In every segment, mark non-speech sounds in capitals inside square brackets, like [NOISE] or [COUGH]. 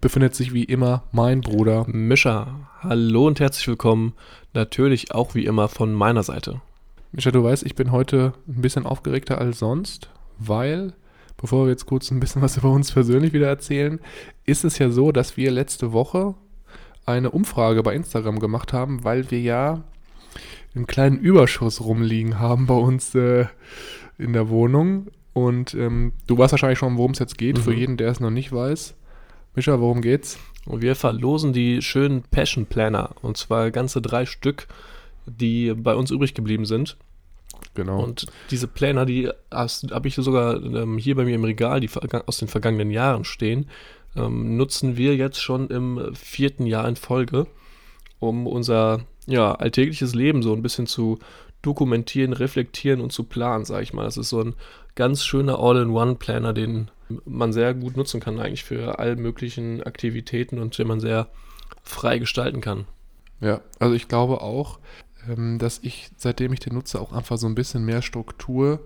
befindet sich wie immer mein Bruder Mischa. Hallo und herzlich willkommen. Natürlich auch wie immer von meiner Seite. Mischa, du weißt, ich bin heute ein bisschen aufgeregter als sonst, weil, bevor wir jetzt kurz ein bisschen was [LAUGHS] über uns persönlich wieder erzählen, ist es ja so, dass wir letzte Woche eine Umfrage bei Instagram gemacht haben, weil wir ja einen kleinen Überschuss rumliegen haben bei uns äh, in der Wohnung. Und ähm, du weißt wahrscheinlich schon, worum es jetzt geht, mhm. für jeden, der es noch nicht weiß. Mischa, worum geht's? Und wir verlosen die schönen Passion Planner. Und zwar ganze drei Stück, die bei uns übrig geblieben sind. Genau. Und diese Planner, die habe ich sogar ähm, hier bei mir im Regal, die aus den vergangenen Jahren stehen, ähm, nutzen wir jetzt schon im vierten Jahr in Folge, um unser ja, alltägliches Leben so ein bisschen zu dokumentieren, reflektieren und zu planen, sage ich mal. Das ist so ein ganz schöner All-in-One-Planner, den man sehr gut nutzen kann eigentlich für all möglichen Aktivitäten und den man sehr frei gestalten kann. Ja, also ich glaube auch, ähm, dass ich, seitdem ich den nutze, auch einfach so ein bisschen mehr Struktur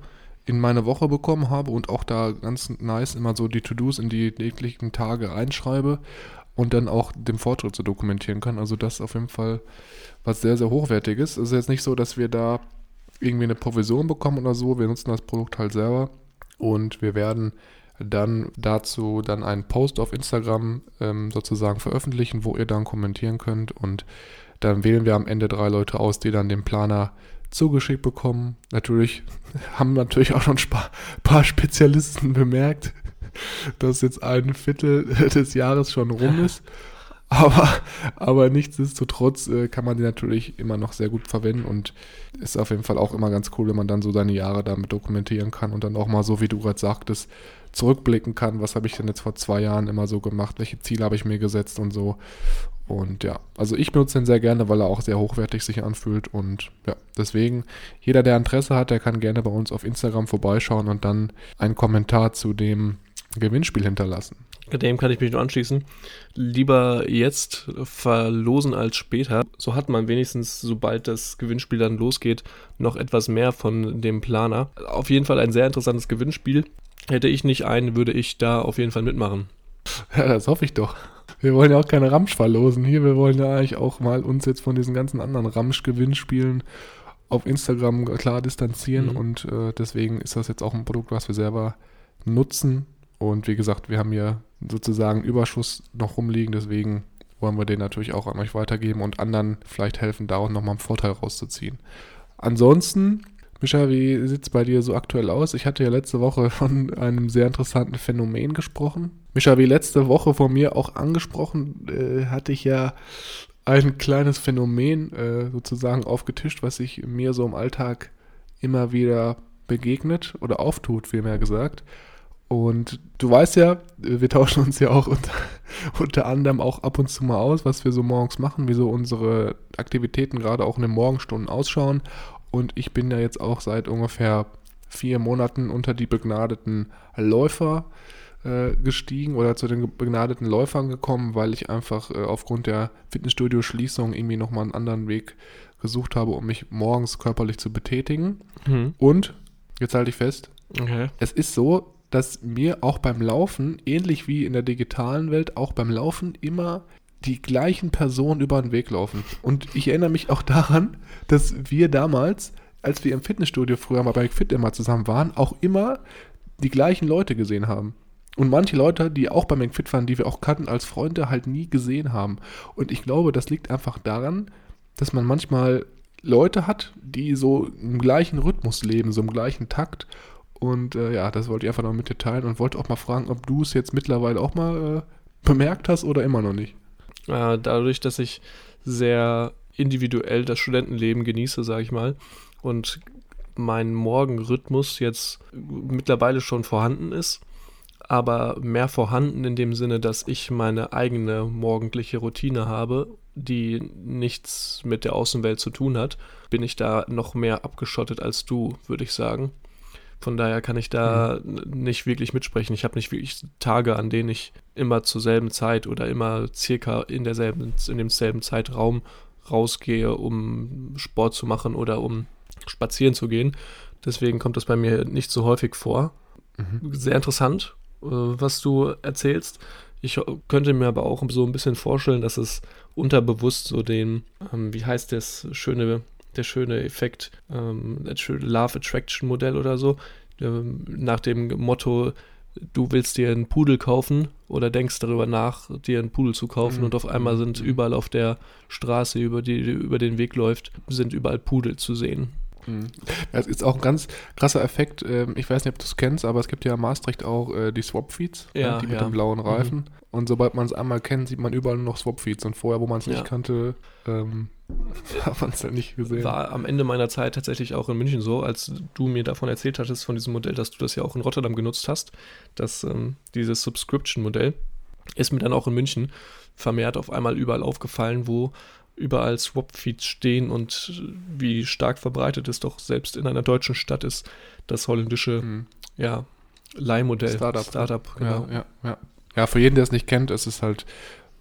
in meine Woche bekommen habe und auch da ganz nice immer so die To-Dos in die täglichen Tage reinschreibe und dann auch den Fortschritt so dokumentieren kann. Also das ist auf jeden Fall was sehr, sehr hochwertiges. Es ist jetzt nicht so, dass wir da irgendwie eine Provision bekommen oder so. Wir nutzen das Produkt halt selber und wir werden dann dazu dann einen Post auf Instagram ähm, sozusagen veröffentlichen, wo ihr dann kommentieren könnt und dann wählen wir am Ende drei Leute aus, die dann den Planer zugeschickt bekommen. Natürlich [LAUGHS] haben natürlich auch schon ein paar Spezialisten bemerkt, [LAUGHS] dass jetzt ein Viertel [LAUGHS] des Jahres schon rum ist. Aber, aber nichtsdestotrotz äh, kann man die natürlich immer noch sehr gut verwenden und ist auf jeden Fall auch immer ganz cool, wenn man dann so seine Jahre damit dokumentieren kann und dann auch mal so, wie du gerade sagtest, zurückblicken kann, was habe ich denn jetzt vor zwei Jahren immer so gemacht, welche Ziele habe ich mir gesetzt und so. Und ja, also ich benutze den sehr gerne, weil er auch sehr hochwertig sich anfühlt und ja, deswegen, jeder, der Interesse hat, der kann gerne bei uns auf Instagram vorbeischauen und dann einen Kommentar zu dem Gewinnspiel hinterlassen. Dem kann ich mich nur anschließen. Lieber jetzt verlosen als später. So hat man wenigstens, sobald das Gewinnspiel dann losgeht, noch etwas mehr von dem Planer. Auf jeden Fall ein sehr interessantes Gewinnspiel. Hätte ich nicht einen, würde ich da auf jeden Fall mitmachen. [LAUGHS] Ja, das hoffe ich doch. Wir wollen ja auch keine Ramsch verlosen hier. Wir wollen ja eigentlich auch mal uns jetzt von diesen ganzen anderen Ramsch-Gewinnspielen auf Instagram klar distanzieren. Mhm. Und äh, deswegen ist das jetzt auch ein Produkt, was wir selber nutzen und wie gesagt, wir haben hier sozusagen Überschuss noch rumliegen, deswegen wollen wir den natürlich auch an euch weitergeben und anderen vielleicht helfen, da auch nochmal einen Vorteil rauszuziehen. Ansonsten, Mischa, wie sieht es bei dir so aktuell aus? Ich hatte ja letzte Woche von einem sehr interessanten Phänomen gesprochen. Mischa, wie letzte Woche von mir auch angesprochen, äh, hatte ich ja ein kleines Phänomen äh, sozusagen aufgetischt, was sich mir so im Alltag immer wieder begegnet oder auftut, vielmehr gesagt. Und du weißt ja, wir tauschen uns ja auch unter, [LAUGHS] unter anderem auch ab und zu mal aus, was wir so morgens machen, wie so unsere Aktivitäten gerade auch in den Morgenstunden ausschauen. Und ich bin ja jetzt auch seit ungefähr vier Monaten unter die begnadeten Läufer äh, gestiegen oder zu den begnadeten Läufern gekommen, weil ich einfach äh, aufgrund der Fitnessstudio-Schließung irgendwie nochmal einen anderen Weg gesucht habe, um mich morgens körperlich zu betätigen. Mhm. Und, jetzt halte ich fest, okay. es ist so, dass mir auch beim Laufen, ähnlich wie in der digitalen Welt, auch beim Laufen immer die gleichen Personen über den Weg laufen. Und ich erinnere mich auch daran, dass wir damals, als wir im Fitnessstudio früher mal bei Fit immer zusammen waren, auch immer die gleichen Leute gesehen haben. Und manche Leute, die auch bei McFit waren, die wir auch kannten als Freunde, halt nie gesehen haben. Und ich glaube, das liegt einfach daran, dass man manchmal Leute hat, die so im gleichen Rhythmus leben, so im gleichen Takt. Und äh, ja, das wollte ich einfach noch mit dir teilen und wollte auch mal fragen, ob du es jetzt mittlerweile auch mal äh, bemerkt hast oder immer noch nicht. Äh, dadurch, dass ich sehr individuell das Studentenleben genieße, sage ich mal, und mein Morgenrhythmus jetzt mittlerweile schon vorhanden ist, aber mehr vorhanden in dem Sinne, dass ich meine eigene morgendliche Routine habe, die nichts mit der Außenwelt zu tun hat, bin ich da noch mehr abgeschottet als du, würde ich sagen. Von daher kann ich da mhm. nicht wirklich mitsprechen. Ich habe nicht wirklich Tage, an denen ich immer zur selben Zeit oder immer circa in derselben, in demselben Zeitraum rausgehe, um Sport zu machen oder um spazieren zu gehen. Deswegen kommt das bei mir nicht so häufig vor. Mhm. Sehr interessant, äh, was du erzählst. Ich könnte mir aber auch so ein bisschen vorstellen, dass es unterbewusst so den, ähm, wie heißt das schöne der schöne Effekt, ähm, Love Attraction Modell oder so, ähm, nach dem Motto, du willst dir einen Pudel kaufen oder denkst darüber nach, dir einen Pudel zu kaufen mhm. und auf einmal sind mhm. überall auf der Straße, über die über den Weg läuft, sind überall Pudel zu sehen. Mhm. Das ist auch ein ganz krasser Effekt. Ähm, ich weiß nicht, ob du es kennst, aber es gibt ja in Maastricht auch äh, die Swap-Feeds, ne, ja, die mit ja. den blauen Reifen. Mhm. Und sobald man es einmal kennt, sieht man überall nur noch Swap-Feeds. Und vorher, wo man es nicht ja. kannte, ähm, hat man es ja nicht gesehen. War am Ende meiner Zeit tatsächlich auch in München so, als du mir davon erzählt hattest, von diesem Modell, dass du das ja auch in Rotterdam genutzt hast, dass ähm, dieses Subscription-Modell ist mir dann auch in München vermehrt auf einmal überall aufgefallen, wo überall Swap-Feeds stehen und wie stark verbreitet es doch selbst in einer deutschen Stadt ist, das holländische mhm. ja, Leihmodell. Startup. Startup, genau. Ja, ja, ja. ja, für jeden, der es nicht kennt, es ist halt,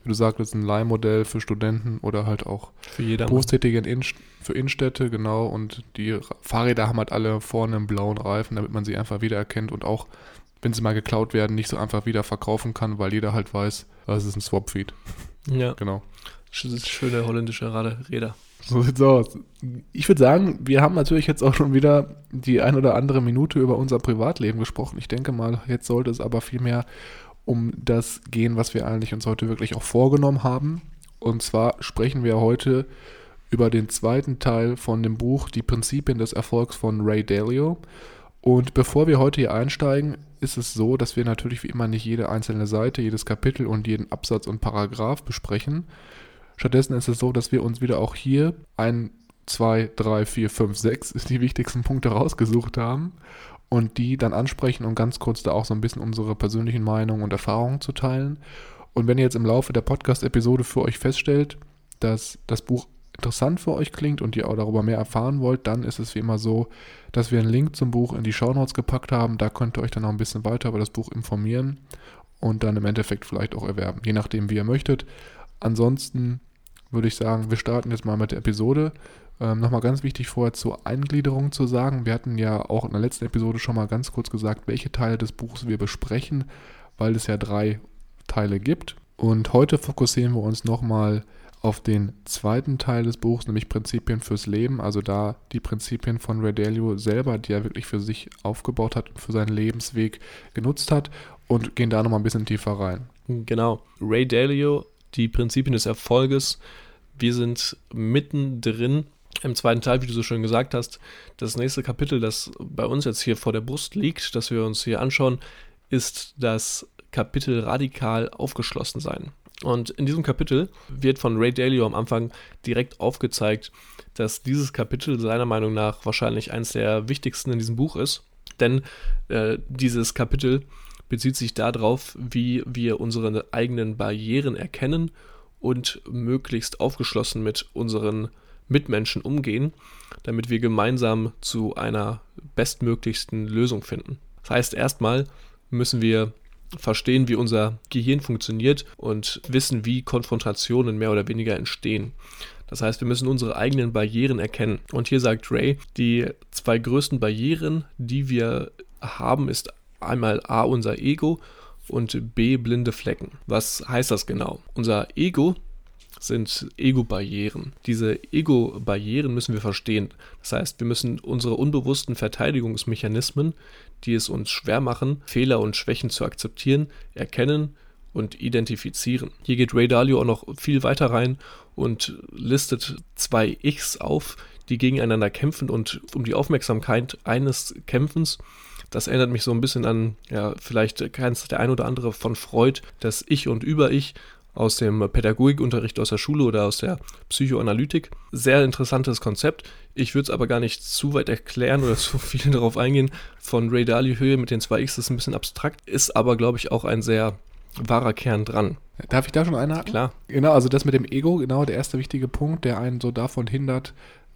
wie du sagtest, ein Leihmodell für Studenten oder halt auch für jeder Berufstätige in, für Innenstädte, genau. Und die Fahrräder haben halt alle vorne einen blauen Reifen, damit man sie einfach wiedererkennt und auch, wenn sie mal geklaut werden, nicht so einfach wieder verkaufen kann, weil jeder halt weiß, das ist ein Swap-Feed. Ja. Genau. Schöne holländische Räder. So sieht's aus. Ich würde sagen, wir haben natürlich jetzt auch schon wieder die ein oder andere Minute über unser Privatleben gesprochen. Ich denke mal, jetzt sollte es aber vielmehr um das gehen, was wir eigentlich uns heute wirklich auch vorgenommen haben. Und zwar sprechen wir heute über den zweiten Teil von dem Buch Die Prinzipien des Erfolgs von Ray Dalio. Und bevor wir heute hier einsteigen, ist es so, dass wir natürlich wie immer nicht jede einzelne Seite, jedes Kapitel und jeden Absatz und Paragraph besprechen, Stattdessen ist es so, dass wir uns wieder auch hier ein, zwei, drei, vier, fünf, sechs [LAUGHS] die wichtigsten Punkte rausgesucht haben und die dann ansprechen und ganz kurz da auch so ein bisschen unsere persönlichen Meinungen und Erfahrungen zu teilen. Und wenn ihr jetzt im Laufe der Podcast-Episode für euch feststellt, dass das Buch interessant für euch klingt und ihr auch darüber mehr erfahren wollt, dann ist es wie immer so, dass wir einen Link zum Buch in die Shownotes gepackt haben. Da könnt ihr euch dann noch ein bisschen weiter über das Buch informieren und dann im Endeffekt vielleicht auch erwerben, je nachdem, wie ihr möchtet. Ansonsten würde ich sagen, wir starten jetzt mal mit der Episode. Ähm, Nochmal ganz wichtig vorher zur Eingliederung zu sagen. Wir hatten ja auch in der letzten Episode schon mal ganz kurz gesagt, welche Teile des Buches wir besprechen, weil es ja drei Teile gibt. Und heute fokussieren wir uns nochmal auf den zweiten Teil des Buchs, nämlich Prinzipien fürs Leben. Also da die Prinzipien von Ray Dalio selber, die er wirklich für sich aufgebaut hat und für seinen Lebensweg genutzt hat und gehen da nochmal ein bisschen tiefer rein. Genau. Ray Dalio die Prinzipien des Erfolges. Wir sind mittendrin im zweiten Teil, wie du so schön gesagt hast. Das nächste Kapitel, das bei uns jetzt hier vor der Brust liegt, das wir uns hier anschauen, ist das Kapitel radikal aufgeschlossen sein. Und in diesem Kapitel wird von Ray Dalio am Anfang direkt aufgezeigt, dass dieses Kapitel seiner Meinung nach wahrscheinlich eines der wichtigsten in diesem Buch ist. Denn äh, dieses Kapitel bezieht sich darauf, wie wir unsere eigenen Barrieren erkennen und möglichst aufgeschlossen mit unseren Mitmenschen umgehen, damit wir gemeinsam zu einer bestmöglichsten Lösung finden. Das heißt, erstmal müssen wir verstehen, wie unser Gehirn funktioniert und wissen, wie Konfrontationen mehr oder weniger entstehen. Das heißt, wir müssen unsere eigenen Barrieren erkennen. Und hier sagt Ray, die zwei größten Barrieren, die wir haben, ist einmal A unser Ego und B blinde Flecken. Was heißt das genau? Unser Ego sind Ego-Barrieren. Diese Ego-Barrieren müssen wir verstehen. Das heißt, wir müssen unsere unbewussten Verteidigungsmechanismen, die es uns schwer machen, Fehler und Schwächen zu akzeptieren, erkennen und identifizieren. Hier geht Ray Dalio auch noch viel weiter rein und listet zwei Ichs auf, die gegeneinander kämpfen und um die Aufmerksamkeit eines Kämpfens. Das erinnert mich so ein bisschen an, ja, vielleicht kennt der ein oder andere von Freud, das Ich und Über-Ich aus dem Pädagogikunterricht aus der Schule oder aus der Psychoanalytik. Sehr interessantes Konzept. Ich würde es aber gar nicht zu weit erklären oder [LAUGHS] zu viel darauf eingehen. Von Ray Dalio Höhe mit den zwei X ist ein bisschen abstrakt, ist aber, glaube ich, auch ein sehr wahrer Kern dran. Darf ich da schon einhaken? Klar. Genau, also das mit dem Ego, genau der erste wichtige Punkt, der einen so davon hindert,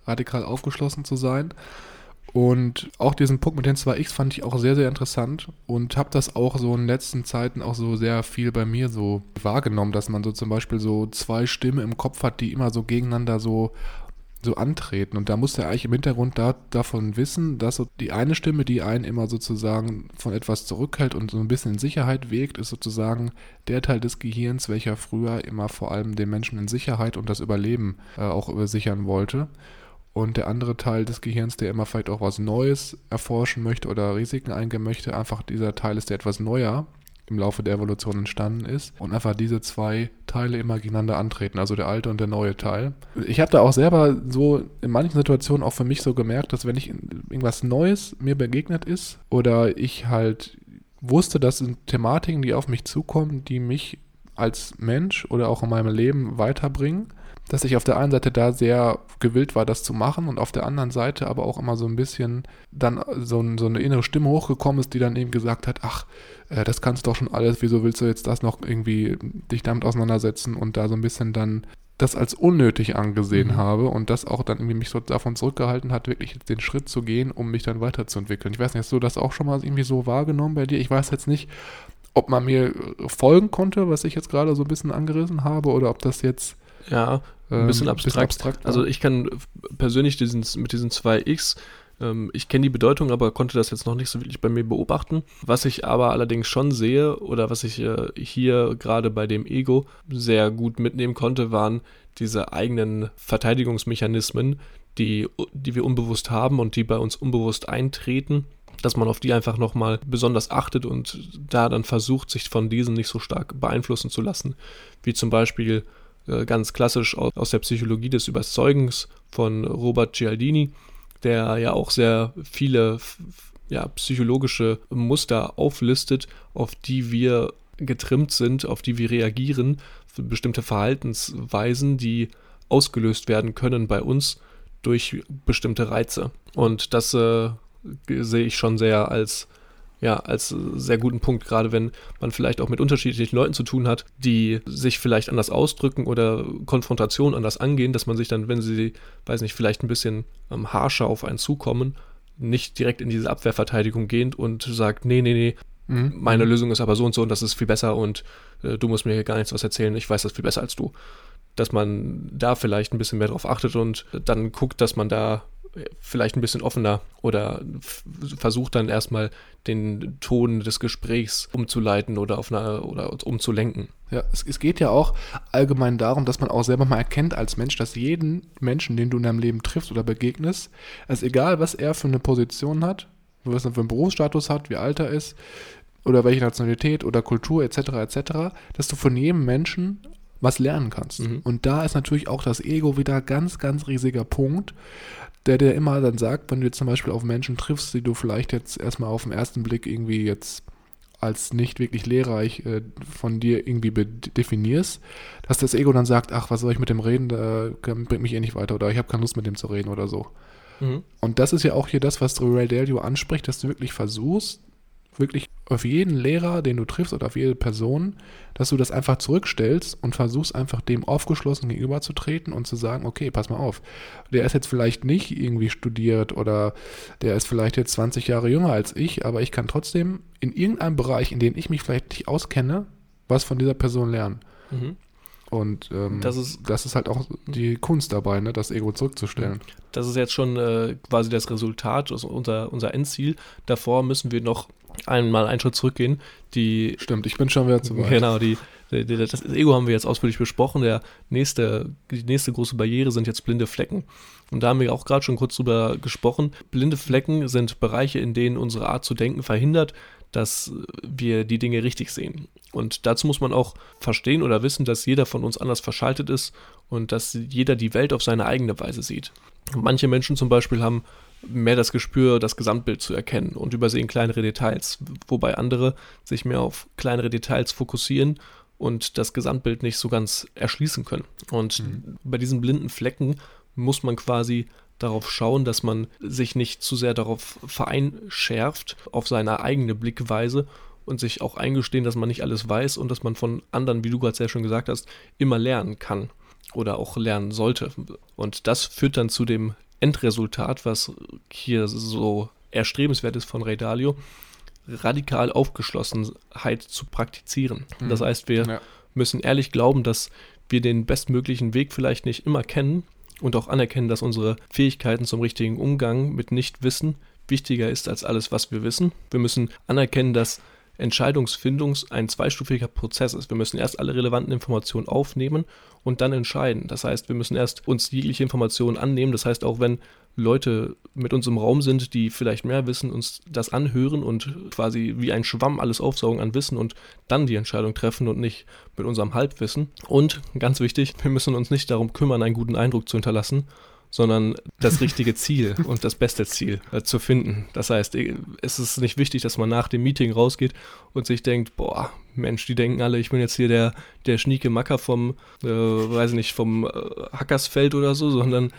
radikal aufgeschlossen zu sein. Und auch diesen Punkt mit den 2x fand ich auch sehr, sehr interessant und habe das auch so in den letzten Zeiten auch so sehr viel bei mir so wahrgenommen, dass man so zum Beispiel so zwei Stimmen im Kopf hat, die immer so gegeneinander so so antreten. Und da muss er eigentlich im Hintergrund da, davon wissen, dass so die eine Stimme, die einen immer sozusagen von etwas zurückhält und so ein bisschen in Sicherheit wägt, ist sozusagen der Teil des Gehirns, welcher früher immer vor allem den Menschen in Sicherheit und das Überleben äh, auch sichern wollte. Und der andere Teil des Gehirns, der immer vielleicht auch was Neues erforschen möchte oder Risiken eingehen möchte, einfach dieser Teil ist, der etwas neuer im Laufe der Evolution entstanden ist und einfach diese zwei Teile immer gegeneinander antreten, also der alte und der neue Teil. Ich habe da auch selber so in manchen Situationen auch für mich so gemerkt, dass wenn ich irgendwas Neues mir begegnet ist oder ich halt wusste, das sind Thematiken, die auf mich zukommen, die mich als Mensch oder auch in meinem Leben weiterbringen, dass ich auf der einen Seite da sehr gewillt war, das zu machen und auf der anderen Seite aber auch immer so ein bisschen dann so, so eine innere Stimme hochgekommen ist, die dann eben gesagt hat, ach, äh, das kannst du doch schon alles, wieso willst du jetzt das noch irgendwie dich damit auseinandersetzen und da so ein bisschen dann das als unnötig angesehen mhm. habe und das auch dann irgendwie mich so davon zurückgehalten hat, wirklich den Schritt zu gehen, um mich dann weiterzuentwickeln. Ich weiß nicht, hast du das auch schon mal irgendwie so wahrgenommen bei dir? Ich weiß jetzt nicht, ob man mir folgen konnte, was ich jetzt gerade so ein bisschen angerissen habe, oder ob das jetzt ja, ein bisschen ähm, abstrakt. Bisschen abstrakt also ich kann persönlich diesen, mit diesen zwei X, ähm, ich kenne die Bedeutung, aber konnte das jetzt noch nicht so wirklich bei mir beobachten. Was ich aber allerdings schon sehe oder was ich äh, hier gerade bei dem Ego sehr gut mitnehmen konnte, waren diese eigenen Verteidigungsmechanismen, die, die wir unbewusst haben und die bei uns unbewusst eintreten dass man auf die einfach nochmal besonders achtet und da dann versucht, sich von diesen nicht so stark beeinflussen zu lassen, wie zum Beispiel ganz klassisch aus, der Psychologie des Überzeugens von Robert Cialdini, der ja auch sehr viele ja, psychologische Muster auflistet, auf die wir getrimmt sind, auf die wir reagieren, bestimmte Verhaltensweisen, die ausgelöst werden können bei uns durch bestimmte Reize. Und das äh, sehe ich schon sehr als ja, als sehr guten Punkt, gerade wenn man vielleicht auch mit unterschiedlichen Leuten zu tun hat, die sich vielleicht anders ausdrücken oder Konfrontation anders angehen, dass man sich dann, wenn sie, weiß nicht, vielleicht ein bisschen ähm, harscher auf einen zukommen, nicht direkt in diese Abwehrverteidigung gehend und sagt, nee, nee, nee, mhm. meine Lösung ist aber so und so und das ist viel besser und äh, du musst mir hier gar nichts was erzählen, ich weiß das viel besser als du. Dass man da vielleicht ein bisschen mehr drauf achtet und dann guckt, dass man da vielleicht ein bisschen offener oder versucht dann erstmal den Ton des Gesprächs umzuleiten oder auf eine, oder umzulenken. Ja, es, es, geht ja auch allgemein darum, dass man auch selber mal erkennt als Mensch, dass jeden Menschen, den du in deinem Leben triffst oder begegnest, also egal was er für eine Position hat, was er für einen Berufsstatus hat, wie alt er ist, oder welche Nationalität oder Kultur etc. etc., dass du von jedem Menschen was lernen kannst. Mhm. Und da ist natürlich auch das Ego wieder ganz, ganz riesiger Punkt, der dir immer dann sagt, wenn du jetzt zum Beispiel auf Menschen triffst, die du vielleicht jetzt erstmal auf den ersten Blick irgendwie jetzt als nicht wirklich lehrreich äh, von dir irgendwie definierst, dass das Ego dann sagt, ach, was soll ich mit dem reden, da bringt mich eh nicht weiter oder ich habe keine Lust mit dem zu reden oder so. Mhm. Und das ist ja auch hier das, was Ray Dalio anspricht, dass du wirklich versuchst, wirklich auf jeden Lehrer, den du triffst oder auf jede Person, dass du das einfach zurückstellst und versuchst einfach dem aufgeschlossen gegenüberzutreten und zu sagen, okay, pass mal auf, der ist jetzt vielleicht nicht irgendwie studiert oder der ist vielleicht jetzt 20 Jahre jünger als ich, aber ich kann trotzdem in irgendeinem Bereich, in dem ich mich vielleicht nicht auskenne, was von dieser Person lernen. Mhm. Und ähm, das, ist, das ist halt auch die Kunst dabei, ne, das Ego zurückzustellen. Das ist jetzt schon äh, quasi das Resultat, also unser, unser Endziel. Davor müssen wir noch einmal einen Schritt zurückgehen. Die, Stimmt, ich bin schon wieder zu weit. Genau, die das Ego haben wir jetzt ausführlich besprochen. Der nächste, die nächste große Barriere sind jetzt blinde Flecken. Und da haben wir auch gerade schon kurz drüber gesprochen. Blinde Flecken sind Bereiche, in denen unsere Art zu denken verhindert, dass wir die Dinge richtig sehen. Und dazu muss man auch verstehen oder wissen, dass jeder von uns anders verschaltet ist und dass jeder die Welt auf seine eigene Weise sieht. Manche Menschen zum Beispiel haben mehr das Gespür, das Gesamtbild zu erkennen und übersehen kleinere Details, wobei andere sich mehr auf kleinere Details fokussieren und das Gesamtbild nicht so ganz erschließen können. Und mhm. bei diesen blinden Flecken muss man quasi darauf schauen, dass man sich nicht zu sehr darauf vereinschärft, auf seine eigene Blickweise und sich auch eingestehen, dass man nicht alles weiß und dass man von anderen, wie du gerade sehr schön gesagt hast, immer lernen kann oder auch lernen sollte. Und das führt dann zu dem Endresultat, was hier so erstrebenswert ist von Ray Dalio, radikal Aufgeschlossenheit zu praktizieren. Mhm. Das heißt, wir ja. müssen ehrlich glauben, dass wir den bestmöglichen Weg vielleicht nicht immer kennen, und auch anerkennen, dass unsere Fähigkeiten zum richtigen Umgang mit Nichtwissen wichtiger ist als alles, was wir wissen. Wir müssen anerkennen, dass Entscheidungsfindung ein zweistufiger Prozess ist. Wir müssen erst alle relevanten Informationen aufnehmen und dann entscheiden. Das heißt, wir müssen erst uns jegliche Informationen annehmen. Das heißt, auch wenn Leute mit uns im Raum sind, die vielleicht mehr wissen, uns das anhören und quasi wie ein Schwamm alles aufsaugen an Wissen und dann die Entscheidung treffen und nicht mit unserem Halbwissen. Und ganz wichtig, wir müssen uns nicht darum kümmern, einen guten Eindruck zu hinterlassen, sondern das richtige Ziel und das beste Ziel äh, zu finden. Das heißt, äh, es ist nicht wichtig, dass man nach dem Meeting rausgeht und sich denkt, boah, Mensch, die denken alle, ich bin jetzt hier der, der schnieke Macker vom, äh, weiß nicht, vom äh, Hackersfeld oder so, sondern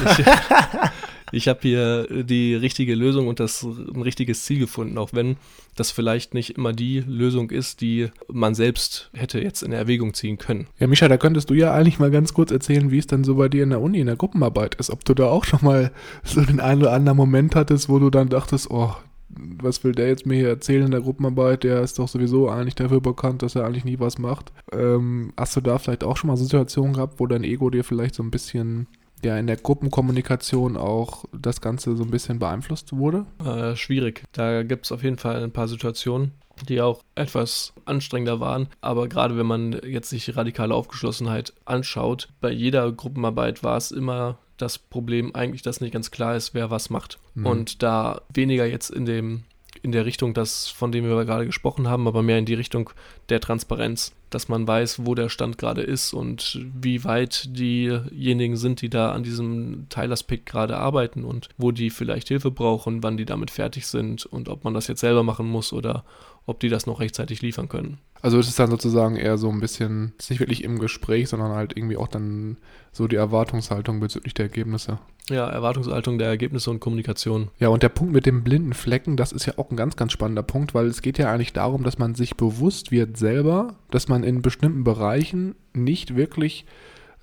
ich, [LAUGHS] [LAUGHS] ich habe hier die richtige Lösung und das ein richtiges Ziel gefunden, auch wenn das vielleicht nicht immer die Lösung ist, die man selbst hätte jetzt in Erwägung ziehen können. Ja, Micha, da könntest du ja eigentlich mal ganz kurz erzählen, wie es dann so bei dir in der Uni, in der Gruppenarbeit ist. Ob du da auch schon mal so den einen oder anderen Moment hattest, wo du dann dachtest, oh, was will der jetzt mir hier erzählen in der Gruppenarbeit? Der ist doch sowieso eigentlich dafür bekannt, dass er eigentlich nie was macht. Ähm, hast du da vielleicht auch schon mal Situationen gehabt, wo dein Ego dir vielleicht so ein bisschen ja in der Gruppenkommunikation auch das Ganze so ein bisschen beeinflusst wurde? Äh, schwierig. Da gibt es auf jeden Fall ein paar Situationen, die auch etwas anstrengender waren. Aber gerade wenn man jetzt sich radikale Aufgeschlossenheit anschaut, bei jeder Gruppenarbeit war es immer das Problem eigentlich, dass nicht ganz klar ist, wer was macht. Mhm. Und da weniger jetzt in dem in der Richtung, das, von dem wir gerade gesprochen haben, aber mehr in die Richtung der Transparenz, dass man weiß, wo der Stand gerade ist und wie weit diejenigen sind, die da an diesem Teilaspekt gerade arbeiten und wo die vielleicht Hilfe brauchen, wann die damit fertig sind und ob man das jetzt selber machen muss oder ob die das noch rechtzeitig liefern können. Also es ist dann sozusagen eher so ein bisschen, nicht wirklich im Gespräch, sondern halt irgendwie auch dann so die Erwartungshaltung bezüglich der Ergebnisse. Ja, Erwartungshaltung der Ergebnisse und Kommunikation. Ja, und der Punkt mit dem blinden Flecken, das ist ja auch ein ganz, ganz spannender Punkt, weil es geht ja eigentlich darum, dass man sich bewusst wird selber, dass man in bestimmten Bereichen nicht wirklich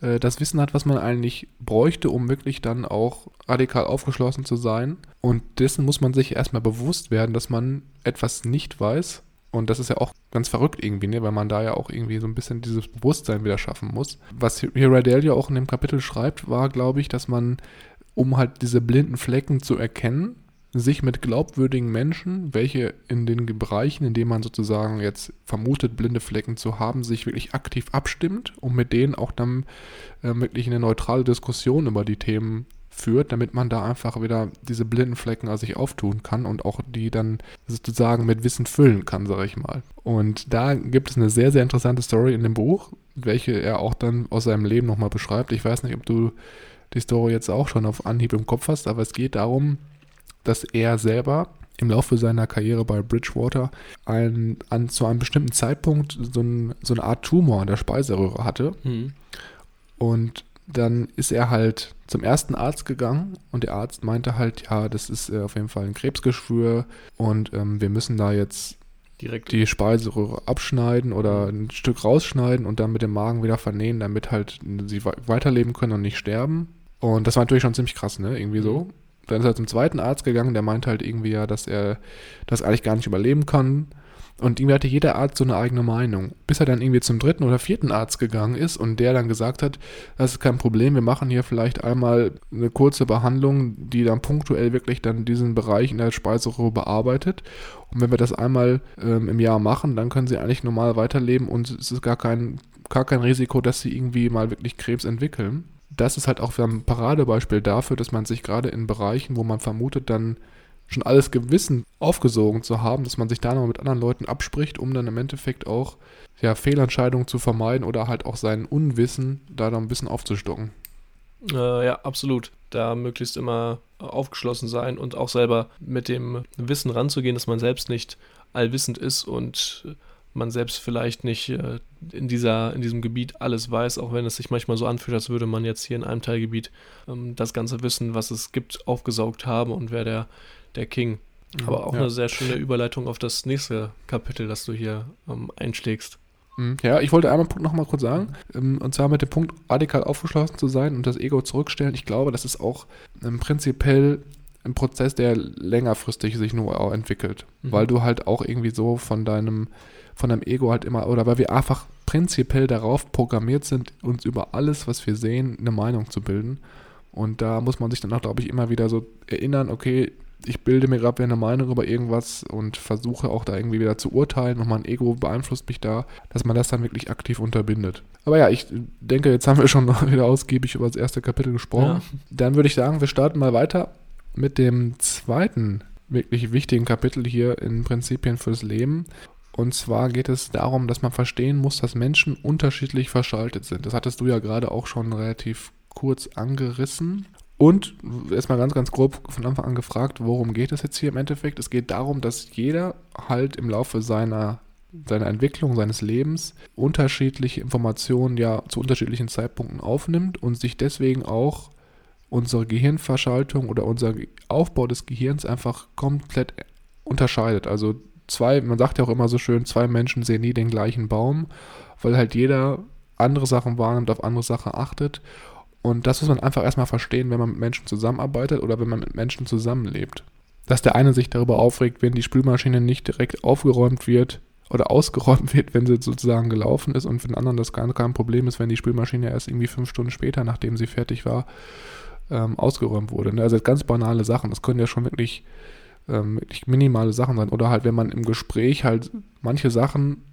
äh, das Wissen hat, was man eigentlich bräuchte, um wirklich dann auch radikal aufgeschlossen zu sein. Und dessen muss man sich erstmal bewusst werden, dass man etwas nicht weiß. Und das ist ja auch ganz verrückt irgendwie, ne? weil man da ja auch irgendwie so ein bisschen dieses Bewusstsein wieder schaffen muss. Was hier Radell ja auch in dem Kapitel schreibt, war, glaube ich, dass man, um halt diese blinden Flecken zu erkennen, sich mit glaubwürdigen Menschen, welche in den Bereichen, in denen man sozusagen jetzt vermutet, blinde Flecken zu haben, sich wirklich aktiv abstimmt und mit denen auch dann äh, wirklich eine neutrale Diskussion über die Themen führt, damit man da einfach wieder diese blinden Flecken an sich auftun kann und auch die dann sozusagen mit Wissen füllen kann, sage ich mal. Und da gibt es eine sehr, sehr interessante Story in dem Buch, welche er auch dann aus seinem Leben nochmal beschreibt. Ich weiß nicht, ob du die Story jetzt auch schon auf Anhieb im Kopf hast, aber es geht darum, dass er selber im Laufe seiner Karriere bei Bridgewater ein, an, zu einem bestimmten Zeitpunkt so, ein, so eine Art Tumor an der Speiseröhre hatte. Mhm. Und dann ist er halt zum ersten Arzt gegangen und der Arzt meinte halt, ja, das ist äh, auf jeden Fall ein Krebsgeschwür und ähm, wir müssen da jetzt direkt die Speiseröhre abschneiden oder ein Stück rausschneiden und dann mit dem Magen wieder vernähen, damit halt sie weiterleben können und nicht sterben. Und das war natürlich schon ziemlich krass, ne? Irgendwie so. Mhm. Dann ist er zum zweiten Arzt gegangen, der meinte halt irgendwie ja, dass er das eigentlich gar nicht überleben kann. Und irgendwie hatte jeder Arzt so eine eigene Meinung. Bis er dann irgendwie zum dritten oder vierten Arzt gegangen ist und der dann gesagt hat, das ist kein Problem, wir machen hier vielleicht einmal eine kurze Behandlung, die dann punktuell wirklich dann diesen Bereich in der Speiseröhre bearbeitet. Und wenn wir das einmal ähm, im Jahr machen, dann können sie eigentlich normal weiterleben und es ist gar kein, gar kein Risiko, dass sie irgendwie mal wirklich Krebs entwickeln. Das ist halt auch ein Paradebeispiel dafür, dass man sich gerade in Bereichen, wo man vermutet, dann schon alles Gewissen aufgesogen zu haben, dass man sich da noch mit anderen Leuten abspricht, um dann im Endeffekt auch ja, Fehlentscheidungen zu vermeiden oder halt auch sein Unwissen da dann ein bisschen aufzustocken. Äh, ja, absolut. Da möglichst immer aufgeschlossen sein und auch selber mit dem Wissen ranzugehen, dass man selbst nicht allwissend ist und man selbst vielleicht nicht äh, in, dieser, in diesem Gebiet alles weiß, auch wenn es sich manchmal so anfühlt, als würde man jetzt hier in einem Teilgebiet ähm, das ganze Wissen, was es gibt, aufgesaugt haben und wäre der, der King. Mhm, Aber auch ja. eine sehr schöne Überleitung auf das nächste Kapitel, das du hier ähm, einschlägst. Mhm. Ja, ich wollte einmal noch mal kurz sagen, ähm, und zwar mit dem Punkt, radikal aufgeschlossen zu sein und das Ego zurückstellen. Ich glaube, das ist auch ähm, prinzipiell ein Prozess, der längerfristig sich nur auch entwickelt, mhm. weil du halt auch irgendwie so von deinem, von deinem Ego halt immer, oder weil wir einfach prinzipiell darauf programmiert sind, uns über alles, was wir sehen, eine Meinung zu bilden. Und da muss man sich dann auch, glaube ich, immer wieder so erinnern, okay, ich bilde mir gerade eine Meinung über irgendwas und versuche auch da irgendwie wieder zu urteilen und mein Ego beeinflusst mich da, dass man das dann wirklich aktiv unterbindet. Aber ja, ich denke, jetzt haben wir schon [LAUGHS] wieder ausgiebig über das erste Kapitel gesprochen. Ja. Dann würde ich sagen, wir starten mal weiter mit dem zweiten wirklich wichtigen Kapitel hier in Prinzipien fürs Leben. Und zwar geht es darum, dass man verstehen muss, dass Menschen unterschiedlich verschaltet sind. Das hattest du ja gerade auch schon relativ kurz angerissen. Und erstmal ganz, ganz grob von Anfang an gefragt, worum geht es jetzt hier im Endeffekt? Es geht darum, dass jeder halt im Laufe seiner, seiner Entwicklung, seines Lebens unterschiedliche Informationen ja zu unterschiedlichen Zeitpunkten aufnimmt und sich deswegen auch unsere Gehirnverschaltung oder unser Aufbau des Gehirns einfach komplett unterscheidet. Also zwei, man sagt ja auch immer so schön, zwei Menschen sehen nie den gleichen Baum, weil halt jeder andere Sachen wahrnimmt, auf andere Sachen achtet und das muss man einfach erstmal verstehen, wenn man mit Menschen zusammenarbeitet oder wenn man mit Menschen zusammenlebt. Dass der eine sich darüber aufregt, wenn die Spülmaschine nicht direkt aufgeräumt wird oder ausgeräumt wird, wenn sie sozusagen gelaufen ist und für den anderen das gar kein Problem ist, wenn die Spülmaschine erst irgendwie fünf Stunden später, nachdem sie fertig war, ähm, ausgeräumt wurde. Ne? Also ganz banale Sachen. Das können ja schon wirklich, ähm, wirklich minimale Sachen sein. Oder halt, wenn man im Gespräch halt manche Sachen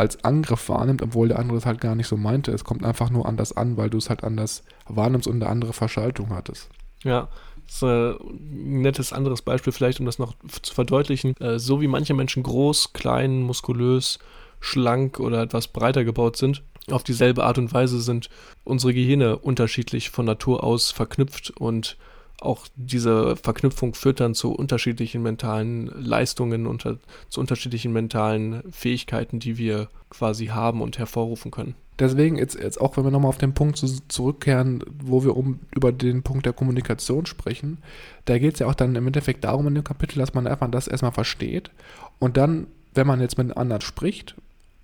als Angriff wahrnimmt, obwohl der andere es halt gar nicht so meinte. Es kommt einfach nur anders an, weil du es halt anders wahrnimmst und eine andere Verschaltung hattest. Ja, das ist äh, ein nettes anderes Beispiel vielleicht, um das noch zu verdeutlichen. Äh, so wie manche Menschen groß, klein, muskulös, schlank oder etwas breiter gebaut sind, auf dieselbe Art und Weise sind unsere Gehirne unterschiedlich von Natur aus verknüpft und auch diese Verknüpfung führt dann zu unterschiedlichen mentalen Leistungen und zu unterschiedlichen mentalen Fähigkeiten, die wir quasi haben und hervorrufen können. Deswegen jetzt, jetzt auch, wenn wir nochmal auf den Punkt zurückkehren, wo wir um über den Punkt der Kommunikation sprechen, da geht es ja auch dann im Endeffekt darum in dem Kapitel, dass man einfach das erstmal versteht und dann, wenn man jetzt mit anderen spricht,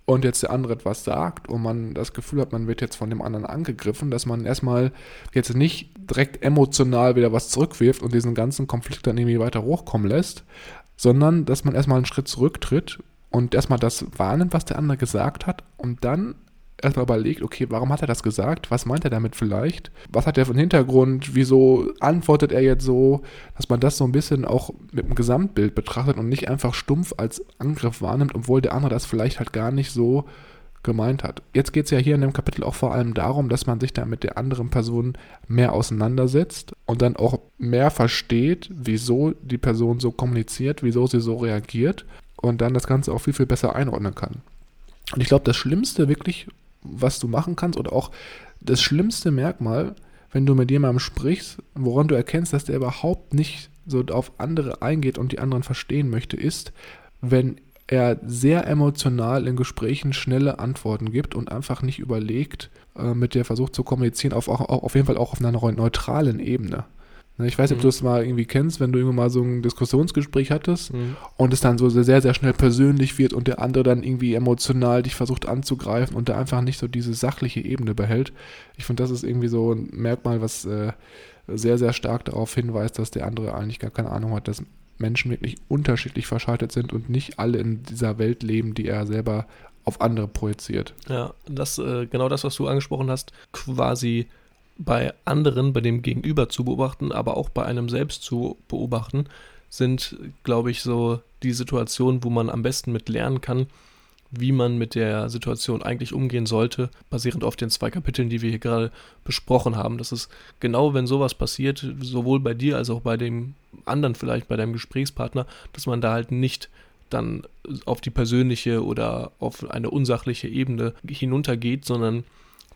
und jetzt der andere etwas sagt und man das Gefühl hat, man wird jetzt von dem anderen angegriffen, dass man erstmal jetzt nicht direkt emotional wieder was zurückwirft und diesen ganzen Konflikt dann irgendwie weiter hochkommen lässt, sondern dass man erstmal einen Schritt zurücktritt und erstmal das wahrnimmt, was der andere gesagt hat und dann erstmal überlegt, okay, warum hat er das gesagt? Was meint er damit vielleicht? Was hat er für einen Hintergrund? Wieso antwortet er jetzt so? Dass man das so ein bisschen auch mit dem Gesamtbild betrachtet und nicht einfach stumpf als Angriff wahrnimmt, obwohl der andere das vielleicht halt gar nicht so gemeint hat. Jetzt geht es ja hier in dem Kapitel auch vor allem darum, dass man sich da mit der anderen Person mehr auseinandersetzt und dann auch mehr versteht, wieso die Person so kommuniziert, wieso sie so reagiert und dann das Ganze auch viel, viel besser einordnen kann. Und ich glaube, das Schlimmste wirklich, was du machen kannst oder auch das schlimmste Merkmal, wenn du mit jemandem sprichst, woran du erkennst, dass der überhaupt nicht so auf andere eingeht und die anderen verstehen möchte, ist, wenn er sehr emotional in Gesprächen schnelle Antworten gibt und einfach nicht überlegt, äh, mit der versucht zu kommunizieren, auf, auch, auf jeden Fall auch auf einer neutralen Ebene. Ne, ich weiß nicht, ob du es mhm. mal irgendwie kennst, wenn du irgendwann mal so ein Diskussionsgespräch hattest mhm. und es dann so sehr, sehr schnell persönlich wird und der andere dann irgendwie emotional dich versucht anzugreifen und der einfach nicht so diese sachliche Ebene behält. Ich finde, das ist irgendwie so ein Merkmal, was äh, sehr, sehr stark darauf hinweist, dass der andere eigentlich gar keine Ahnung hat, dass Menschen wirklich unterschiedlich verschaltet sind und nicht alle in dieser Welt leben, die er selber auf andere projiziert. Ja, das äh, genau das, was du angesprochen hast, quasi bei anderen, bei dem Gegenüber zu beobachten, aber auch bei einem selbst zu beobachten, sind, glaube ich, so die Situationen, wo man am besten mit lernen kann, wie man mit der Situation eigentlich umgehen sollte, basierend auf den zwei Kapiteln, die wir hier gerade besprochen haben. Das ist genau, wenn sowas passiert, sowohl bei dir als auch bei dem anderen vielleicht, bei deinem Gesprächspartner, dass man da halt nicht dann auf die persönliche oder auf eine unsachliche Ebene hinuntergeht, sondern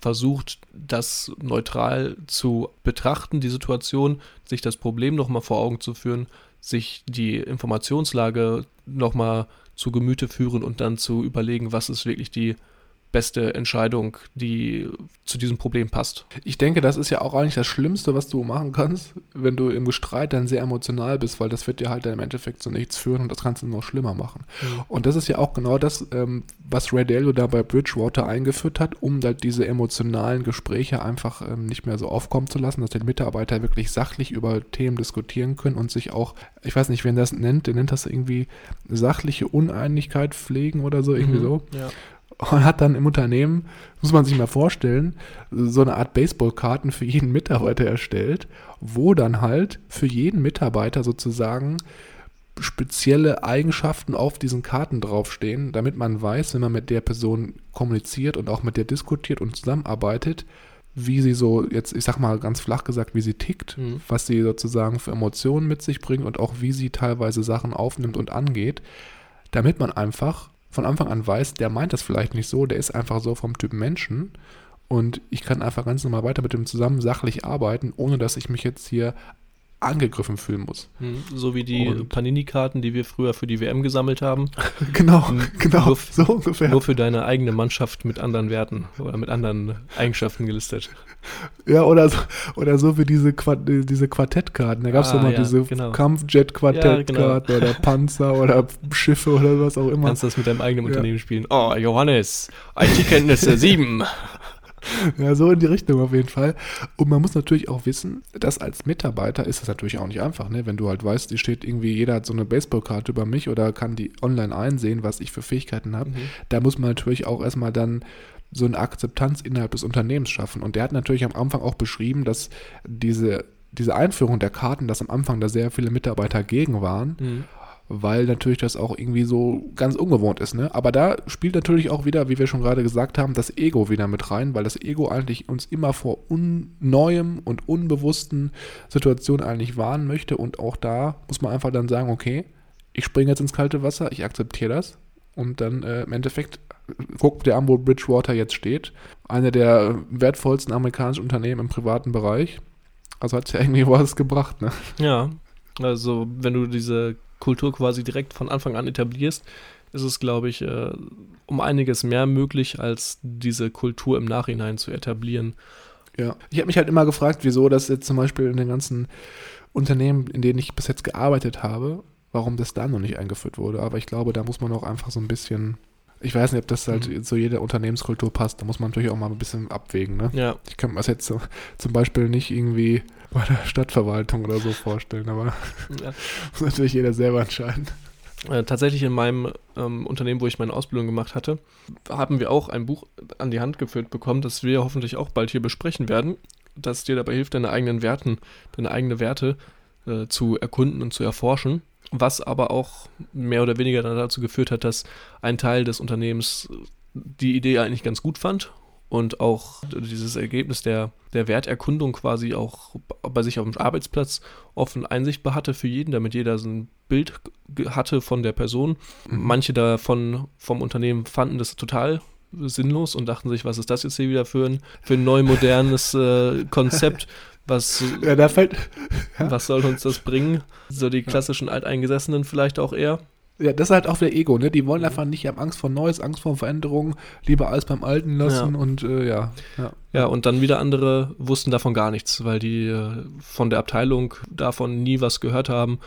versucht, das neutral zu betrachten, die Situation, sich das Problem nochmal vor Augen zu führen, sich die Informationslage nochmal zu Gemüte führen und dann zu überlegen, was ist wirklich die beste Entscheidung, die zu diesem Problem passt. Ich denke, das ist ja auch eigentlich das Schlimmste, was du machen kannst, wenn du im Streit dann sehr emotional bist, weil das wird dir halt dann im Endeffekt zu nichts führen und das kannst du noch schlimmer machen. Mhm. Und das ist ja auch genau das, ähm, was Ray Dalio da bei Bridgewater eingeführt hat, um da diese emotionalen Gespräche einfach ähm, nicht mehr so aufkommen zu lassen, dass die Mitarbeiter wirklich sachlich über Themen diskutieren können und sich auch, ich weiß nicht, wen das nennt, der nennt das irgendwie sachliche Uneinigkeit pflegen oder so, irgendwie mhm. so. Ja und hat dann im Unternehmen, muss man sich mal vorstellen, so eine Art Baseballkarten für jeden Mitarbeiter erstellt, wo dann halt für jeden Mitarbeiter sozusagen spezielle Eigenschaften auf diesen Karten draufstehen, damit man weiß, wenn man mit der Person kommuniziert und auch mit der diskutiert und zusammenarbeitet, wie sie so, jetzt, ich sag mal ganz flach gesagt, wie sie tickt, mhm. was sie sozusagen für Emotionen mit sich bringt und auch wie sie teilweise Sachen aufnimmt und angeht, damit man einfach von Anfang an weiß, der meint das vielleicht nicht so, der ist einfach so vom Typ Menschen und ich kann einfach ganz normal weiter mit dem zusammen sachlich arbeiten, ohne dass ich mich jetzt hier angegriffen fühlen muss. Hm, so wie die Panini-Karten, die wir früher für die WM gesammelt haben. [LAUGHS] genau, genau, nur, so ungefähr. Nur für deine eigene Mannschaft mit anderen Werten oder mit anderen Eigenschaften gelistet. Ja, oder so, oder so wie diese, Quart diese Quartettkarten. Da gab es ah, immer ja, diese genau. Kampfjet-Quartettkarten ja, genau. oder [LAUGHS] Panzer oder Schiffe oder was auch immer. Kannst das mit deinem eigenen Unternehmen spielen. Oh, Johannes, IT-Kenntnisse 7. Ja, so in die Richtung auf jeden Fall. Und man muss natürlich auch wissen, dass als Mitarbeiter ist das natürlich auch nicht einfach, ne? Wenn du halt weißt, die steht irgendwie, jeder hat so eine Baseballkarte über mich oder kann die online einsehen, was ich für Fähigkeiten habe. Mhm. Da muss man natürlich auch erstmal dann so eine Akzeptanz innerhalb des Unternehmens schaffen. Und der hat natürlich am Anfang auch beschrieben, dass diese, diese Einführung der Karten, dass am Anfang da sehr viele Mitarbeiter gegen waren. Mhm weil natürlich das auch irgendwie so ganz ungewohnt ist. Ne? Aber da spielt natürlich auch wieder, wie wir schon gerade gesagt haben, das Ego wieder mit rein, weil das Ego eigentlich uns immer vor neuem und unbewussten Situationen eigentlich warnen möchte. Und auch da muss man einfach dann sagen, okay, ich springe jetzt ins kalte Wasser, ich akzeptiere das. Und dann äh, im Endeffekt guckt der an, wo Bridgewater jetzt steht. Einer der wertvollsten amerikanischen Unternehmen im privaten Bereich. Also hat es ja [LAUGHS] irgendwie was gebracht, ne? Ja, also wenn du diese Kultur quasi direkt von Anfang an etablierst, ist es, glaube ich, äh, um einiges mehr möglich, als diese Kultur im Nachhinein zu etablieren. Ja, ich habe mich halt immer gefragt, wieso das jetzt zum Beispiel in den ganzen Unternehmen, in denen ich bis jetzt gearbeitet habe, warum das da noch nicht eingeführt wurde. Aber ich glaube, da muss man auch einfach so ein bisschen ich weiß nicht, ob das halt mhm. zu jeder Unternehmenskultur passt. Da muss man natürlich auch mal ein bisschen abwägen. Ne? Ja. Ich kann mir das jetzt so, zum Beispiel nicht irgendwie bei der Stadtverwaltung oder so vorstellen, aber ja. [LAUGHS] muss natürlich jeder selber entscheiden. Äh, tatsächlich in meinem ähm, Unternehmen, wo ich meine Ausbildung gemacht hatte, haben wir auch ein Buch an die Hand geführt bekommen, das wir hoffentlich auch bald hier besprechen werden, das dir dabei hilft, deine eigenen Werten, deine eigenen Werte äh, zu erkunden und zu erforschen was aber auch mehr oder weniger dann dazu geführt hat, dass ein Teil des Unternehmens die Idee eigentlich ganz gut fand und auch dieses Ergebnis der, der Werterkundung quasi auch bei sich auf dem Arbeitsplatz offen einsichtbar hatte für jeden, damit jeder so ein Bild hatte von der Person. Mhm. Manche davon vom Unternehmen fanden das total sinnlos und dachten sich, was ist das jetzt hier wieder für ein, für ein neu modernes äh, Konzept? Was, [LAUGHS] ja, fällt, ja. was soll uns das bringen? So die klassischen Alteingesessenen vielleicht auch eher. Ja, das ist halt auch der Ego, ne? Die wollen einfach nicht, haben Angst vor Neues, Angst vor Veränderung, lieber alles beim Alten lassen ja. und äh, ja, ja. Ja, und dann wieder andere wussten davon gar nichts, weil die äh, von der Abteilung davon nie was gehört haben.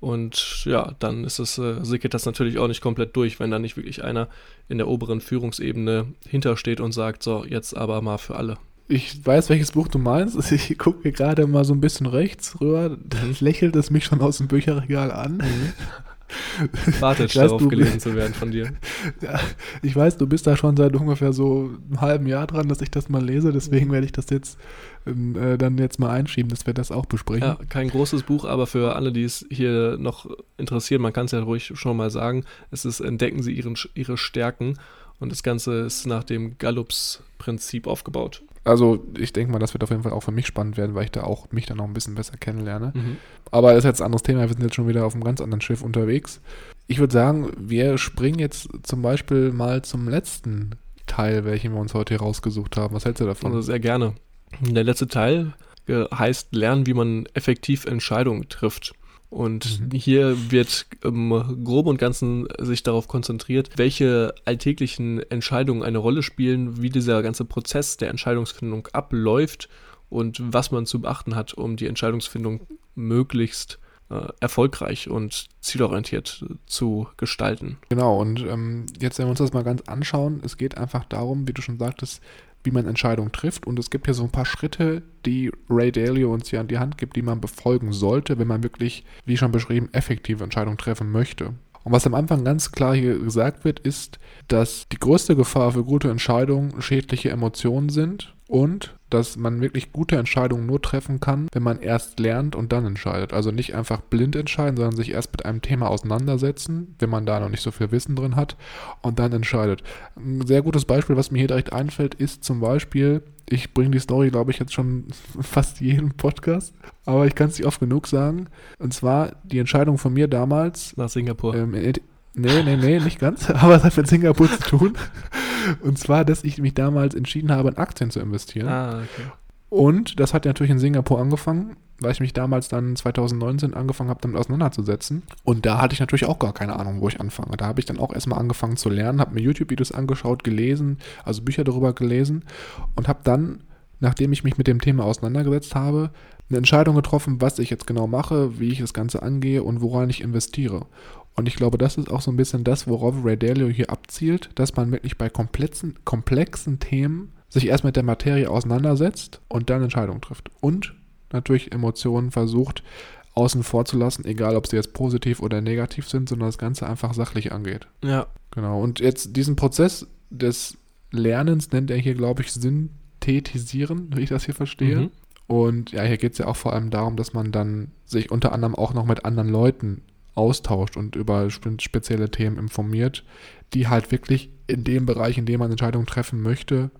Und ja, dann ist es, äh, sickert das natürlich auch nicht komplett durch, wenn da nicht wirklich einer in der oberen Führungsebene hintersteht und sagt, so, jetzt aber mal für alle. ich weiß, welches Buch du meinst. [LAUGHS] Ich gucke gerade mal so ein bisschen rechts rüber. Da [LAUGHS] lächelt es mich schon aus dem Bücherregal an. Mhm. [LAUGHS] Wartet darauf, gelesen zu werden von dir. [LAUGHS] Ja, ich weiß, du bist da schon seit ungefähr so einem halben Jahr dran, dass ich das mal lese. Deswegen werde ich das jetzt ähm, äh, dann jetzt mal einschieben, dass wir das auch besprechen. Ja, kein großes Buch, aber für alle, die es hier noch interessieren, man kann es ja ruhig schon mal sagen, es ist Entdecken Sie ihren, Ihre Stärken und das Ganze ist nach dem Gallups-Prinzip aufgebaut. Also ich denke mal, das wird auf jeden Fall auch für mich spannend werden, weil ich da auch mich dann noch ein bisschen besser kennenlerne. Mhm. Aber das ist jetzt ein anderes Thema, wir sind jetzt schon wieder auf einem ganz anderen Schiff unterwegs. Ich würde sagen, wir springen jetzt zum Beispiel mal zum letzten Teil, welchen wir uns heute hier rausgesucht haben. Was hältst du davon? Also sehr gerne. Der letzte Teil äh, heißt Lernen, wie man effektiv Entscheidungen trifft. Und mhm. hier wird im Groben und Ganzen sich darauf konzentriert, welche alltäglichen Entscheidungen eine Rolle spielen, wie dieser ganze Prozess der Entscheidungsfindung abläuft und was man zu beachten hat, um die Entscheidungsfindung möglichst äh, erfolgreich und zielorientiert zu gestalten. Genau, und ähm, jetzt, wenn wir uns das mal ganz anschauen, es geht einfach darum, wie du schon sagtest, wie man Entscheidungen trifft. Und es gibt hier so ein paar Schritte, die Ray Dalio uns hier an die Hand gibt, die man befolgen sollte, wenn man wirklich, wie schon beschrieben, effektive Entscheidungen treffen möchte. Und was am Anfang ganz klar hier gesagt wird, ist, dass die größte Gefahr für gute Entscheidungen schädliche Emotionen sind und dass man wirklich gute Entscheidungen nur treffen kann, wenn man erst lernt und dann entscheidet. Also nicht einfach blind entscheiden, sondern sich erst mit einem Thema auseinandersetzen, wenn man da noch nicht so viel Wissen drin hat und dann entscheidet. Ein sehr gutes Beispiel, was mir hier direkt einfällt, ist zum Beispiel, ich bringe die Story, glaube ich, jetzt schon [LAUGHS] fast jeden Podcast, aber ich kann es nicht oft genug sagen. Und zwar die Entscheidung von mir damals. Nach Singapur. Ähm, Nee, nee, nee, nicht ganz. [LAUGHS] Aber es hat mit Singapur zu tun. Und zwar, dass ich mich damals entschieden habe, in Aktien zu investieren. Ah, okay. Und das hat natürlich in Singapur angefangen, weil ich mich damals dann 2019 angefangen habe, damit auseinanderzusetzen. Und da hatte ich natürlich auch gar keine Ahnung, wo ich anfange. Da habe ich dann auch erstmal angefangen zu lernen, habe mir YouTube-Videos angeschaut, gelesen, also Bücher darüber gelesen und habe dann, nachdem ich mich mit dem Thema auseinandergesetzt habe, eine Entscheidung getroffen, was ich jetzt genau mache, wie ich das Ganze angehe und woran ich investiere. Und ich glaube, das ist auch so ein bisschen das, worauf Ray Dalio hier abzielt, dass man wirklich bei komplexen, komplexen Themen sich erst mit der Materie auseinandersetzt und dann Entscheidungen trifft. Und natürlich Emotionen versucht außen vor zu lassen, egal ob sie jetzt positiv oder negativ sind, sondern das Ganze einfach sachlich angeht. Ja. Genau. Und jetzt diesen Prozess des Lernens nennt er hier, glaube ich, synthetisieren, wie ich das hier verstehe. Mhm. Und ja, hier geht es ja auch vor allem darum, dass man dann sich unter anderem auch noch mit anderen Leuten austauscht und über spezielle Themen informiert, die halt wirklich in dem Bereich, in dem man Entscheidungen treffen möchte,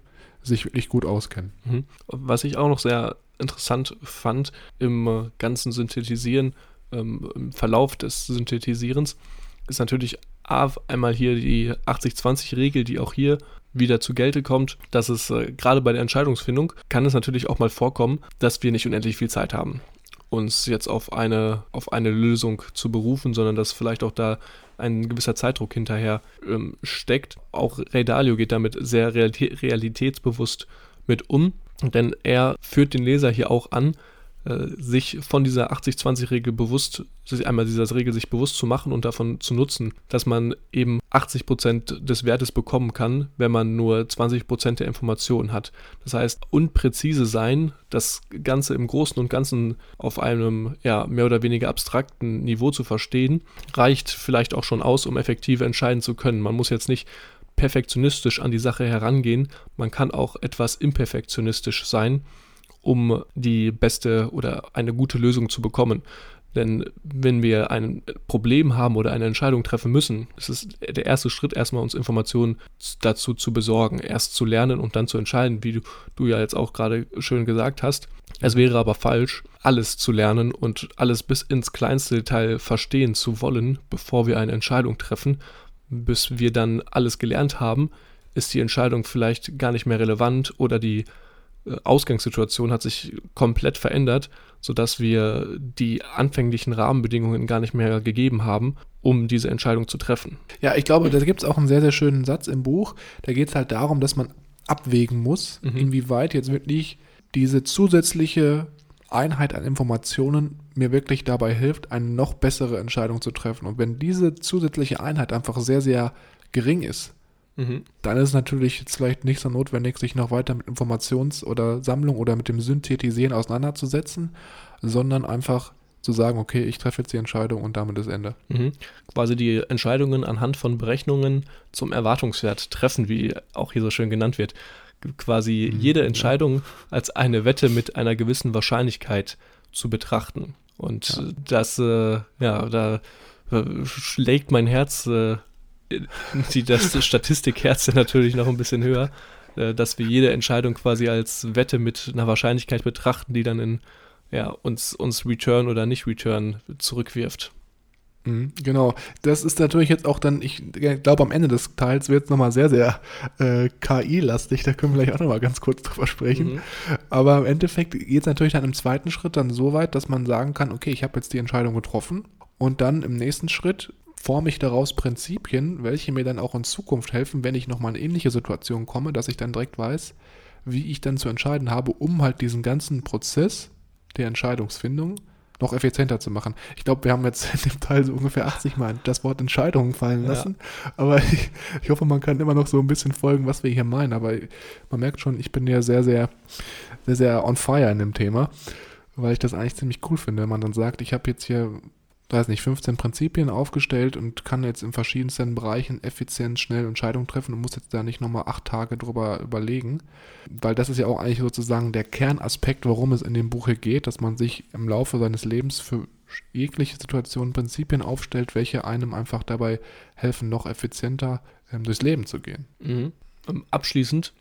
sich wirklich gut auskennen. Mhm. Was ich auch noch sehr interessant fand im ganzen Synthetisieren, ähm, im Verlauf des Synthetisierens, ist natürlich einmal hier die 80-20-Regel, die auch hier wieder zu Gelte kommt, dass es äh, gerade bei der Entscheidungsfindung kann es natürlich auch mal vorkommen, dass wir nicht unendlich viel Zeit haben uns jetzt auf eine, auf eine Lösung zu berufen, sondern dass vielleicht auch da ein gewisser Zeitdruck hinterher ähm, steckt. Auch Ray Dalio geht damit sehr realitätsbewusst mit um, denn er führt den Leser hier auch an, äh, sich von dieser 80-20-Regel bewusst, einmal dieser Regel sich bewusst zu machen und davon zu nutzen, dass man eben 80% des Wertes bekommen kann, wenn man nur 20% der Informationen hat. Das heißt, unpräzise sein, das Ganze im Großen und Ganzen auf einem ja, mehr oder weniger abstrakten Niveau zu verstehen, reicht vielleicht auch schon aus, um effektiv entscheiden zu können. Man muss jetzt nicht perfektionistisch an die Sache herangehen, man kann auch etwas imperfektionistisch sein um die beste oder eine gute Lösung zu bekommen. Denn wenn wir ein Problem haben oder eine Entscheidung treffen müssen, ist es der erste Schritt, erstmal uns Informationen dazu zu besorgen, erst zu lernen und dann zu entscheiden, wie du, du ja jetzt auch gerade schön gesagt hast. Es wäre aber falsch, alles zu lernen und alles bis ins kleinste Detail verstehen zu wollen, bevor wir eine Entscheidung treffen. Bis wir dann alles gelernt haben, ist die Entscheidung vielleicht gar nicht mehr relevant oder die Ausgangssituation hat sich komplett verändert, sodass wir die anfänglichen Rahmenbedingungen gar nicht mehr gegeben haben, um diese Entscheidung zu treffen. Ja, ich glaube, da gibt es auch einen sehr, sehr schönen Satz im Buch. Da geht es halt darum, dass man abwägen muss, mhm. inwieweit jetzt wirklich diese zusätzliche Einheit an Informationen mir wirklich dabei hilft, eine noch bessere Entscheidung zu treffen. Und wenn diese zusätzliche Einheit einfach sehr, sehr gering ist, mhm. dann ist es natürlich jetzt vielleicht nicht so notwendig, sich noch weiter mit Informations- oder Sammlung oder mit dem Synthetisieren auseinanderzusetzen, sondern einfach zu sagen, okay, ich treffe jetzt die Entscheidung und damit ist Ende. Mhm. Quasi die Entscheidungen anhand von Berechnungen zum Erwartungswert treffen, wie auch hier so schön genannt wird. Quasi mhm, jede Entscheidung ja. als eine Wette mit einer gewissen Wahrscheinlichkeit zu betrachten. Und ja. das, äh, ja, da äh, schlägt mein Herz, äh, [LAUGHS] die, das Statistikherz natürlich noch ein bisschen höher, äh, dass wir jede Entscheidung quasi als Wette mit einer Wahrscheinlichkeit betrachten, die dann in ja, uns, uns Return oder nicht Return zurückwirft. Mhm, genau, das ist natürlich jetzt auch dann, ich glaube, am Ende des Teils wird es nochmal sehr, sehr äh, KI-lastig, da können wir gleich auch nochmal ganz kurz drüber sprechen. Mhm. Aber im Endeffekt geht es natürlich dann im zweiten Schritt dann so weit, dass man sagen kann, okay, ich habe jetzt die Entscheidung getroffen und dann im nächsten Schritt forme ich daraus Prinzipien, welche mir dann auch in Zukunft helfen, wenn ich nochmal in ähnliche Situationen komme, dass ich dann direkt weiß, wie ich dann zu entscheiden habe, um halt diesen ganzen Prozess der Entscheidungsfindung noch effizienter zu machen. Ich glaube, wir haben jetzt in dem Teil so ungefähr 80 Mal das Wort Entscheidungen fallen lassen. Ja. Aber [LAUGHS] ich, ich, hoffe, man kann immer noch so ein bisschen folgen, was wir hier meinen. Aber man merkt schon, ich bin ja sehr, sehr, sehr, sehr on fire in dem Thema, weil ich das eigentlich ziemlich cool finde, wenn man dann sagt, ich habe jetzt hier weiß nicht, 15 Prinzipien aufgestellt und kann jetzt in verschiedensten Bereichen effizient, schnell Entscheidungen treffen und muss jetzt da nicht nochmal acht Tage drüber überlegen. Weil das ist ja auch eigentlich sozusagen der Kernaspekt, warum es in dem Buch hier geht, dass man sich im Laufe seines Lebens für jegliche Situationen Prinzipien aufstellt, welche einem einfach dabei helfen, noch effizienter ähm, durchs Leben zu gehen. Mhm. Ähm, abschließend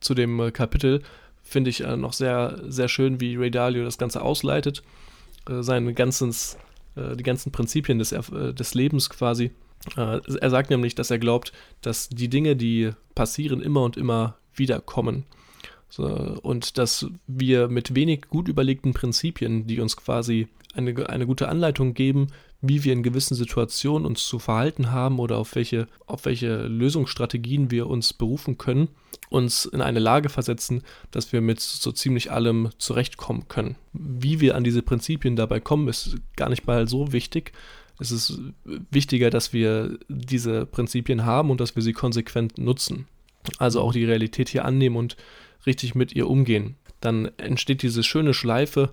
zu dem äh, Kapitel finde ich äh, noch sehr, sehr schön, wie Ray Dalio das Ganze ausleitet. Äh, sein ganzes äh, die ganzen Prinzipien des, äh, des Lebens quasi. Äh, er sagt nämlich, dass er glaubt, dass die Dinge, die passieren, immer und immer wieder kommen. So, und dass wir mit wenig gut überlegten Prinzipien, die uns quasi eine, eine gute Anleitung geben, wie wir in gewissen Situationen uns zu verhalten haben oder auf welche, auf welche Lösungsstrategien wir uns berufen können, uns in eine Lage versetzen, dass wir mit so ziemlich allem zurechtkommen können. Wie wir an diese Prinzipien dabei kommen, ist gar nicht mal so wichtig. Es ist wichtiger, dass wir diese Prinzipien haben und dass wir sie konsequent nutzen. Also auch die Realität hier annehmen und richtig mit ihr umgehen. Dann entsteht diese schöne Schleife,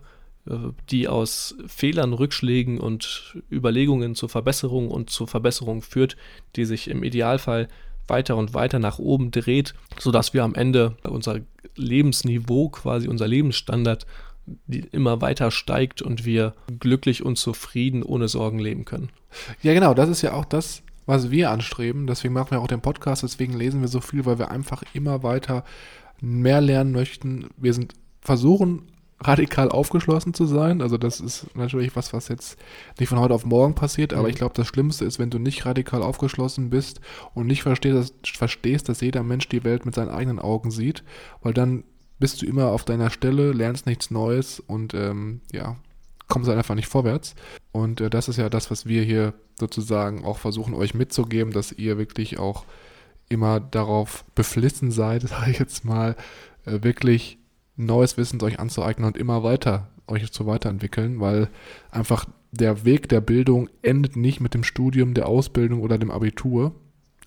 äh, die aus Fehlern, Rückschlägen und Überlegungen zur Verbesserung und zur Verbesserung führt, die sich im Idealfall weiter und weiter nach oben dreht, sodass wir am Ende unser Lebensniveau, quasi unser Lebensstandard, immer weiter steigt und wir glücklich und zufrieden ohne Sorgen leben können. Ja, genau, das ist ja auch das, was wir anstreben. Deswegen machen wir auch den Podcast, deswegen lesen wir so viel, weil wir einfach immer weiter mehr lernen möchten. Wir sind versuchen radikal aufgeschlossen zu sein. Also das ist natürlich was, was jetzt nicht von heute auf morgen passiert, aber mhm. ich glaube, das Schlimmste ist, wenn du nicht radikal aufgeschlossen bist und nicht verstehst dass, verstehst, dass jeder Mensch die Welt mit seinen eigenen Augen sieht, weil dann bist du immer auf deiner Stelle, lernst nichts Neues und ähm, ja, kommst halt einfach nicht vorwärts. Und äh, das ist ja das, was wir hier sozusagen auch versuchen, euch mitzugeben, dass ihr wirklich auch immer darauf beflissen seid, [LAUGHS] sage ich jetzt mal, äh, wirklich neues Wissen euch anzueignen und immer weiter euch zu weiterentwickeln, weil einfach der Weg der Bildung endet nicht mit dem Studium, der Ausbildung oder dem Abitur.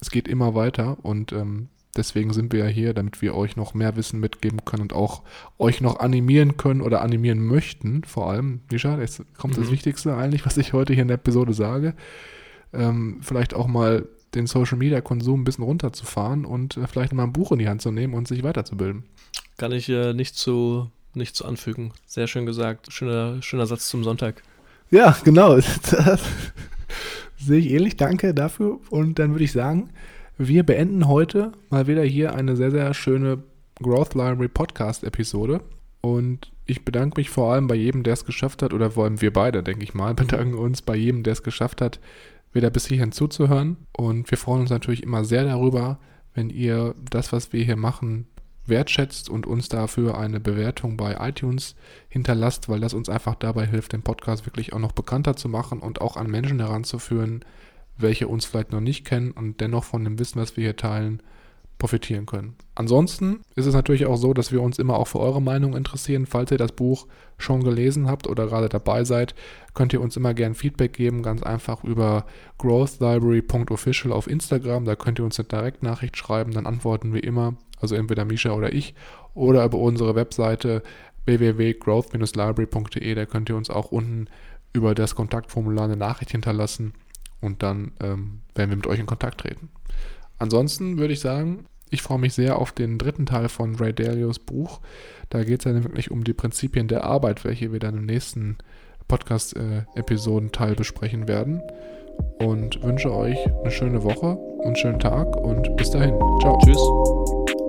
Es geht immer weiter und ähm, deswegen sind wir ja hier, damit wir euch noch mehr Wissen mitgeben können und auch euch noch animieren können oder animieren möchten. Vor allem, Misha, jetzt kommt mhm. das Wichtigste eigentlich, was ich heute hier in der Episode sage. Ähm, vielleicht auch mal den Social Media Konsum ein bisschen runterzufahren und äh, vielleicht mal ein Buch in die Hand zu nehmen und sich weiterzubilden. Kann ich äh, nicht, zu, nicht zu anfügen. Sehr schön gesagt. Schöner, schöner Satz zum Sonntag. Ja, genau. [LAUGHS] Sehe ich ähnlich. Danke dafür. Und dann würde ich sagen, wir beenden heute mal wieder hier eine sehr, sehr schöne Growth Library Podcast Episode. Und ich bedanke mich vor allem bei jedem, der es geschafft hat, oder vor allem wir beide, denke ich mal, [LAUGHS] bedanken uns bei jedem, der es geschafft hat, wieder bis hierhin zuzuhören. Und wir freuen uns natürlich immer sehr darüber, wenn ihr das, was wir hier machen, wertschätzt und uns dafür eine Bewertung bei iTunes hinterlasst, weil das uns einfach dabei hilft, den Podcast wirklich auch noch bekannter zu machen und auch an Menschen heranzuführen, welche uns vielleicht noch nicht kennen und dennoch von dem Wissen, was wir hier teilen, profitieren können. Ansonsten ist es natürlich auch so, dass wir uns immer auch für eure Meinung interessieren. Falls ihr das Buch schon gelesen habt oder gerade dabei seid, könnt ihr uns immer gerne Feedback geben, ganz einfach über growthlibrary.official auf Instagram. Da könnt ihr uns eine Direktnachricht schreiben, dann antworten wir immer, also entweder Misha oder ich, oder über unsere Webseite www.growth-library.de. Da könnt ihr uns auch unten über das Kontaktformular eine Nachricht hinterlassen und dann ähm, werden wir mit euch in Kontakt treten. Ansonsten würde ich sagen, ich freue mich sehr auf den dritten Teil von Ray Dalios Buch. Da geht es dann wirklich um die Prinzipien der Arbeit, welche wir dann im nächsten Podcast-Episodenteil besprechen werden. Und wünsche euch eine schöne Woche und einen schönen Tag und bis dahin. Ciao. Tschüss.